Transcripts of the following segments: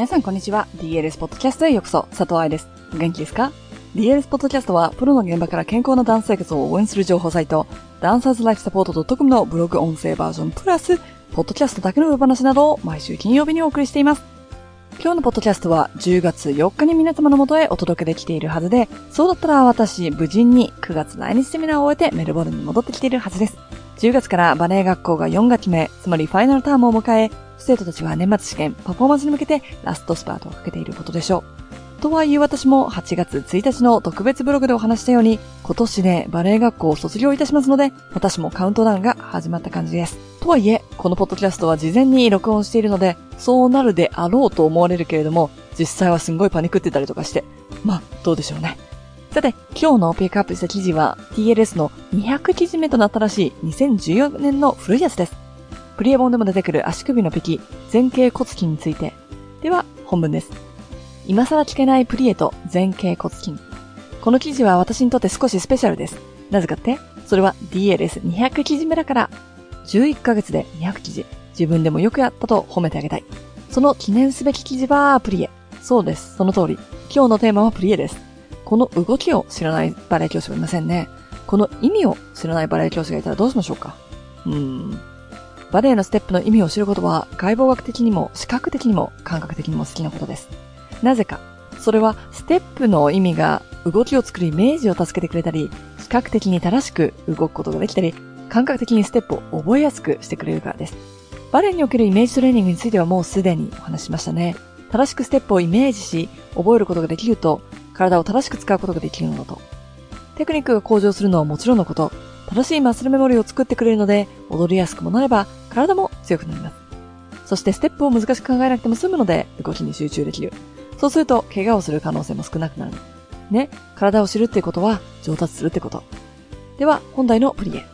皆さんこんにちは。DLS ポッドキャストへようこそ、佐藤愛です。元気ですか ?DLS ポッドキャストは、プロの現場から健康なダンス生活を応援する情報サイト、ダンサーズライフサポート .com のブログ音声バージョンプラス、ポッドキャストだけの裏話などを毎週金曜日にお送りしています。今日のポッドキャストは10月4日に皆様のもとへお届けできているはずで、そうだったら私、無事に9月来日セミナーを終えてメルボルンに戻ってきているはずです。10月からバレエ学校が4学期目、つまりファイナルタームを迎え、生徒たちは年末試験、パフォーマンスに向けてラストスパートをかけていることでしょう。とはいえ私も8月1日の特別ブログでお話したように、今年でバレエ学校を卒業いたしますので、私もカウントダウンが始まった感じです。とはいえ、このポッドキャストは事前に録音しているので、そうなるであろうと思われるけれども、実際はすんごいパニクってたりとかして、まあ、どうでしょうね。さて、今日のピックアップした記事は TLS の200記事目となったらしい2014年の古いやつです。プリエ本でも出てくる足首のピキ、前傾骨筋について。では、本文です。今更聞けないプリエと前傾骨筋。この記事は私にとって少しスペシャルです。なぜかって？それは DLS200 記事目だから。11ヶ月で200記事。自分でもよくやったと褒めてあげたい。その記念すべき記事はプリエ。そうです。その通り。今日のテーマはプリエです。この動きを知らないバレエ教師はいませんね。この意味を知らないバレエ教師がいたらどうしましょうかうーん。バレエのステップの意味を知ることは外貌学的にも視覚的にも感覚的にも好きなことです。なぜか。それはステップの意味が動きを作るイメージを助けてくれたり、視覚的に正しく動くことができたり、感覚的にステップを覚えやすくしてくれるからです。バレエにおけるイメージトレーニングについてはもうすでにお話しましたね。正しくステップをイメージし、覚えることができると、体を正しく使うことができるのだと。テクニックが向上するのはもちろんのこと、正しいマッスルメモリーを作ってくれるので、踊りやすくもなれば、体も強くなります。そしてステップを難しく考えなくても済むので、動きに集中できる。そうすると、怪我をする可能性も少なくなる。ね、体を知るってことは、上達するってこと。では、本題のプリエ。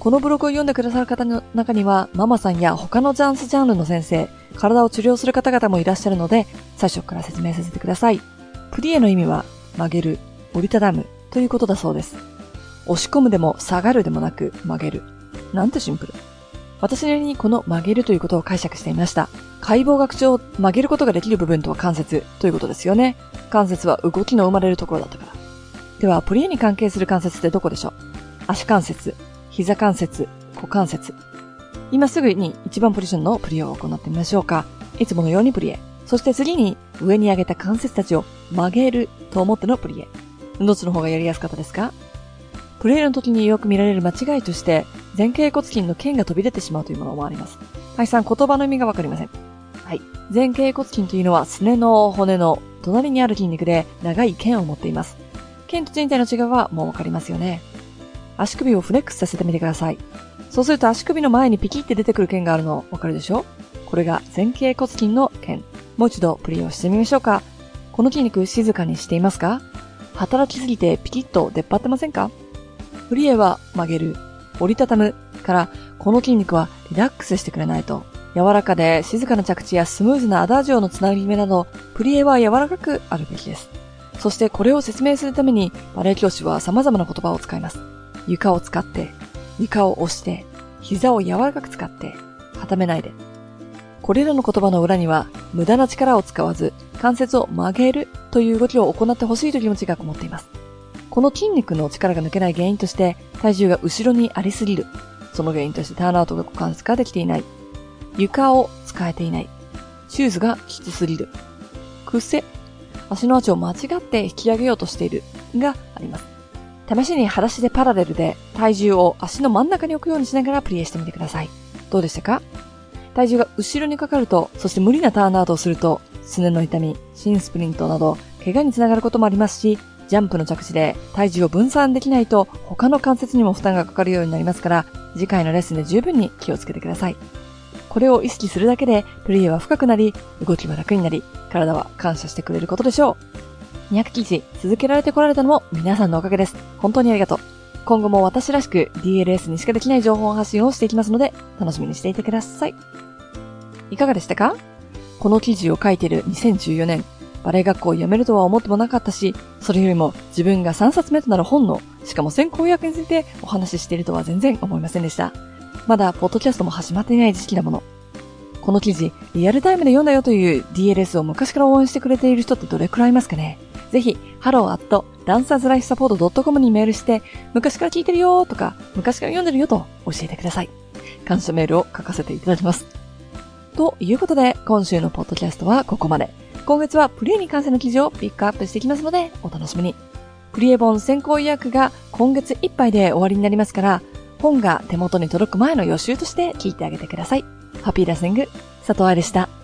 このブログを読んでくださる方の中には、ママさんや他のジャンスジャンルの先生、体を治療する方々もいらっしゃるので、最初から説明させてください。プリエの意味は、曲げる、折りたたむということだそうです。押し込むでも下がるでもなく曲げる。なんてシンプル。私なりにこの曲げるということを解釈していました。解剖学上曲げることができる部分とは関節ということですよね。関節は動きの生まれるところだったから。では、プリエに関係する関節ってどこでしょう？足関節、膝関節、股関節。今すぐに一番ポジションのプリエを行ってみましょうか。いつものようにプリエ。そして次に上に上げた関節たちを曲げると思ってのプリエ。どっちの方がやりやすかったですか？プレイの時によく見られる間違いとして、前傾骨筋の腱が飛び出てしまうというものもあります。はいさん、言葉の意味がわかりません。はい。前傾骨筋というのは、すねの骨の隣にある筋肉で長い腱を持っています。腱と人体の違いはもうわかりますよね。足首をフレックスさせてみてください。そうすると足首の前にピキって出てくる腱があるのわかるでしょ？これが前傾骨筋の腱。もう一度プリをしてみましょうか。この筋肉静かにしていますか？働きすぎてピキッと出っ張ってませんか？プリエは曲げる、折りたたむから、この筋肉はリラックスしてくれないと。柔らかで静かな着地やスムーズなアダージョのつなぎ目など、プリエは柔らかくあるべきです。そしてこれを説明するために、バレエ教師は様々な言葉を使います。床を使って、床を押して、膝を柔らかく使って、固めないで。これらの言葉の裏には、無駄な力を使わず、関節を曲げるという動きを行ってほしいという気持ちがこもっています。この筋肉の力が抜けない原因として、体重が後ろにありすぎる。その原因としてターンアウトが股関節ができていない。床を使えていない。シューズがきつすぎる。癖。足のアーチを間違って引き上げようとしている。があります。試しに裸足でパラレルで体重を足の真ん中に置くようにしながらプレイしてみてください。どうでしたか？体重が後ろにかかると、そして無理なターンアウトをすると、すねの痛み、新スプリントなど、怪我につながることもありますし、ジャンプの着地で体重を分散できないと他の関節にも負担がかかるようになりますから、次回のレッスンで十分に気をつけてください。これを意識するだけで、プレイは深くなり、動きは楽になり、体は感謝してくれることでしょう。200記事続けられてこられたのも皆さんのおかげです。本当にありがとう。今後も私らしく DLS にしかできない情報発信をしていきますので、楽しみにしていてください。いかがでしたか？この記事を書いている2014年、バレエ学校を辞めるとは思ってもなかったし、それよりも自分が3冊目となる本の、しかも先行予約についてお話ししているとは全然思いませんでした。まだポッドキャストも始まっていない時期だもの。この記事、リアルタイムで読んだよという DLS を昔から応援してくれている人ってどれくらいいますかね？ぜひ、ハローアット hello.dancerslifesupport.com にメールして、昔から聞いてるよとか、昔から読んでるよと教えてください。感謝メールを書かせていただきます。ということで、今週のポッドキャストはここまで。今月はプリエに関する記事をピックアップしていきますので、お楽しみに。プリエ本先行予約が今月いっぱいで終わりになりますから、本が手元に届く前の予習として聞いてあげてください。ハッピーラッシング、佐藤愛でした。